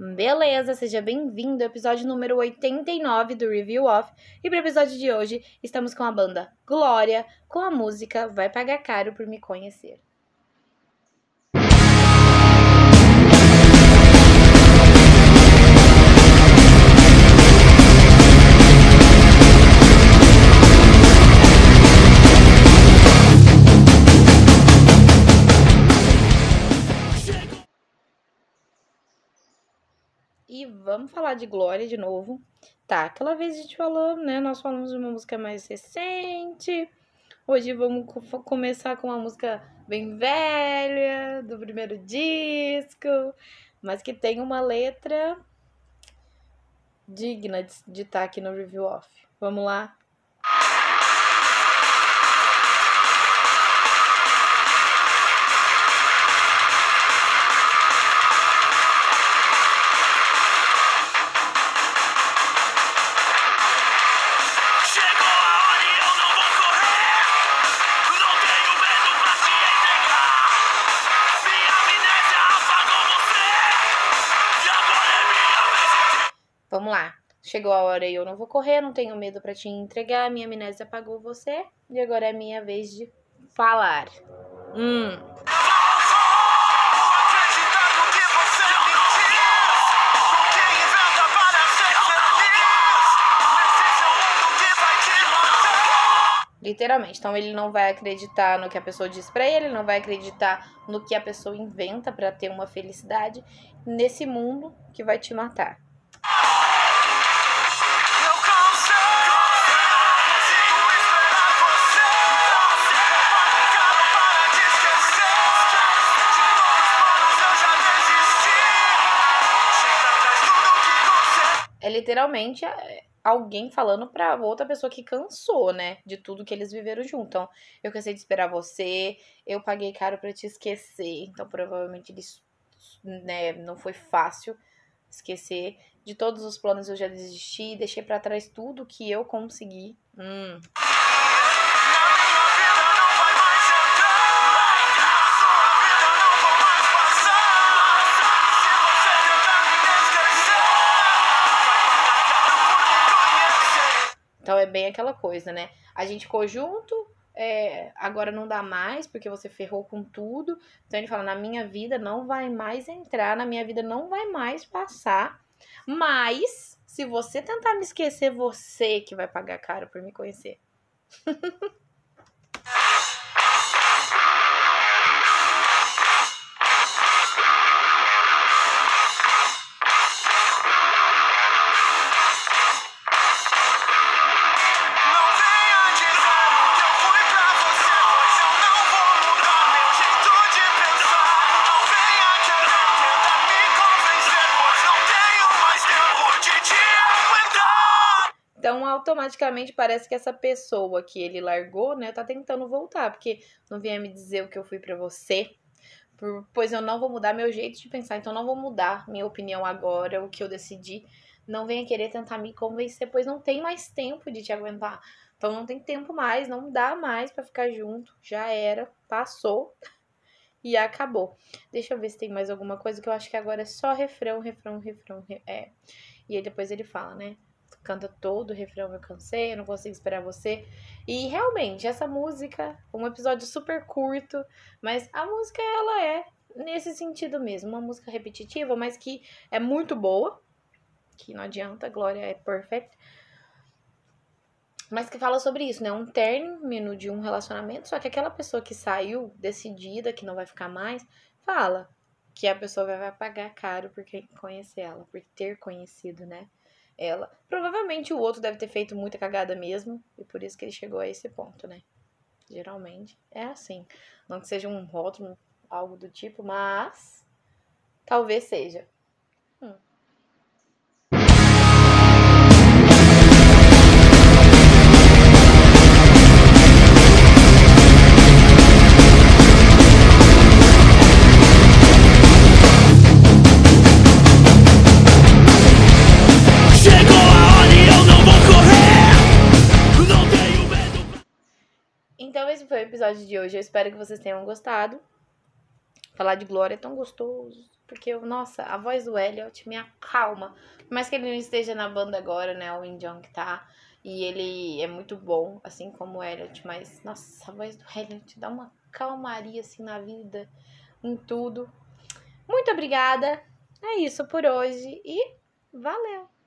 Beleza, seja bem-vindo ao episódio número 89 do Review Off. E para o episódio de hoje, estamos com a banda Glória, com a música Vai Pagar Caro por Me Conhecer. Vamos falar de Glória de novo. Tá, aquela vez a gente falou, né? Nós falamos de uma música mais recente. Hoje vamos co começar com uma música bem velha, do primeiro disco, mas que tem uma letra digna de estar tá aqui no review off. Vamos lá? Vamos lá. Chegou a hora e eu não vou correr, não tenho medo para te entregar. Minha amnésia apagou você e agora é minha vez de falar. Hum. Literalmente. Então ele não vai acreditar no que a pessoa diz para ele, não vai acreditar no que a pessoa inventa para ter uma felicidade nesse mundo que vai te matar. Literalmente é, alguém falando pra outra pessoa que cansou, né? De tudo que eles viveram junto. Então, eu cansei de esperar você, eu paguei caro para te esquecer. Então, provavelmente eles, né, não foi fácil esquecer. De todos os planos eu já desisti, deixei para trás tudo que eu consegui. Hum. Então é bem aquela coisa, né? A gente ficou junto, é, agora não dá mais porque você ferrou com tudo. Então ele fala: na minha vida não vai mais entrar, na minha vida não vai mais passar. Mas se você tentar me esquecer, você que vai pagar caro por me conhecer. Então, automaticamente parece que essa pessoa que ele largou, né, tá tentando voltar, porque não venha me dizer o que eu fui para você, pois eu não vou mudar meu jeito de pensar, então não vou mudar minha opinião agora, o que eu decidi. Não venha querer tentar me convencer, pois não tem mais tempo de te aguentar. Então não tem tempo mais, não dá mais para ficar junto. Já era, passou e acabou. Deixa eu ver se tem mais alguma coisa que eu acho que agora é só refrão, refrão, refrão. É. E aí depois ele fala, né? Canta todo o refrão Eu Cansei, Eu Não Consigo Esperar Você. E realmente, essa música, um episódio super curto, mas a música ela é nesse sentido mesmo, uma música repetitiva, mas que é muito boa, que não adianta, Glória é perfect. Mas que fala sobre isso, né? Um término de um relacionamento, só que aquela pessoa que saiu decidida, que não vai ficar mais, fala que a pessoa vai pagar caro por conhecer ela, por ter conhecido, né? Ela. Provavelmente o outro deve ter feito muita cagada mesmo, e por isso que ele chegou a esse ponto, né? Geralmente é assim. Não que seja um rótulo, algo do tipo, mas talvez seja. Então, episódio de hoje. Eu espero que vocês tenham gostado. Falar de Glória é tão gostoso. porque, nossa, a voz do Elliot me acalma. Por mais que ele não esteja na banda agora, né? O Win Jong tá. E ele é muito bom, assim como o Elliot, mas, nossa, a voz do Elliot dá uma calmaria, assim, na vida, em tudo. Muito obrigada. É isso por hoje e valeu!